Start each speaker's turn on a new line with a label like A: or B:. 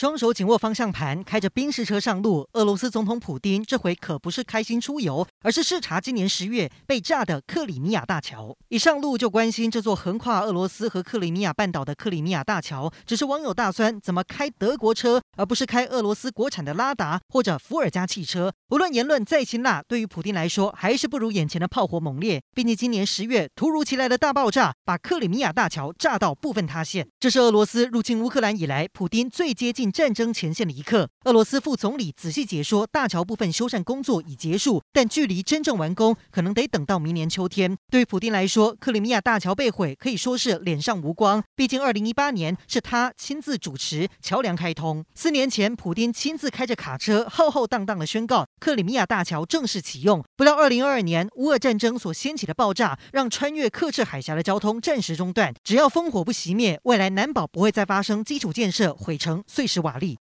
A: 双手紧握方向盘，开着宾士车上路。俄罗斯总统普丁这回可不是开心出游，而是视察今年十月被炸的克里米亚大桥。一上路就关心这座横跨俄罗斯和克里米亚半岛的克里米亚大桥。只是网友大酸，怎么开德国车，而不是开俄罗斯国产的拉达或者伏尔加汽车？无论言论再辛辣，对于普丁来说，还是不如眼前的炮火猛烈。毕竟今年十月突如其来的大爆炸，把克里米亚大桥炸到部分塌陷。这是俄罗斯入侵乌克兰以来，普丁最接近。战争前线的一刻，俄罗斯副总理仔细解说，大桥部分修缮工作已结束，但距离真正完工可能得等到明年秋天。对于普丁来说，克里米亚大桥被毁可以说是脸上无光，毕竟二零一八年是他亲自主持桥梁开通。四年前，普丁亲自开着卡车浩浩荡荡地宣告克里米亚大桥正式启用。不料二零二二年乌俄战争所掀起的爆炸，让穿越克赤海峡的交通暂时中断。只要烽火不熄灭，未来难保不会再发生基础建设毁成碎施瓦力。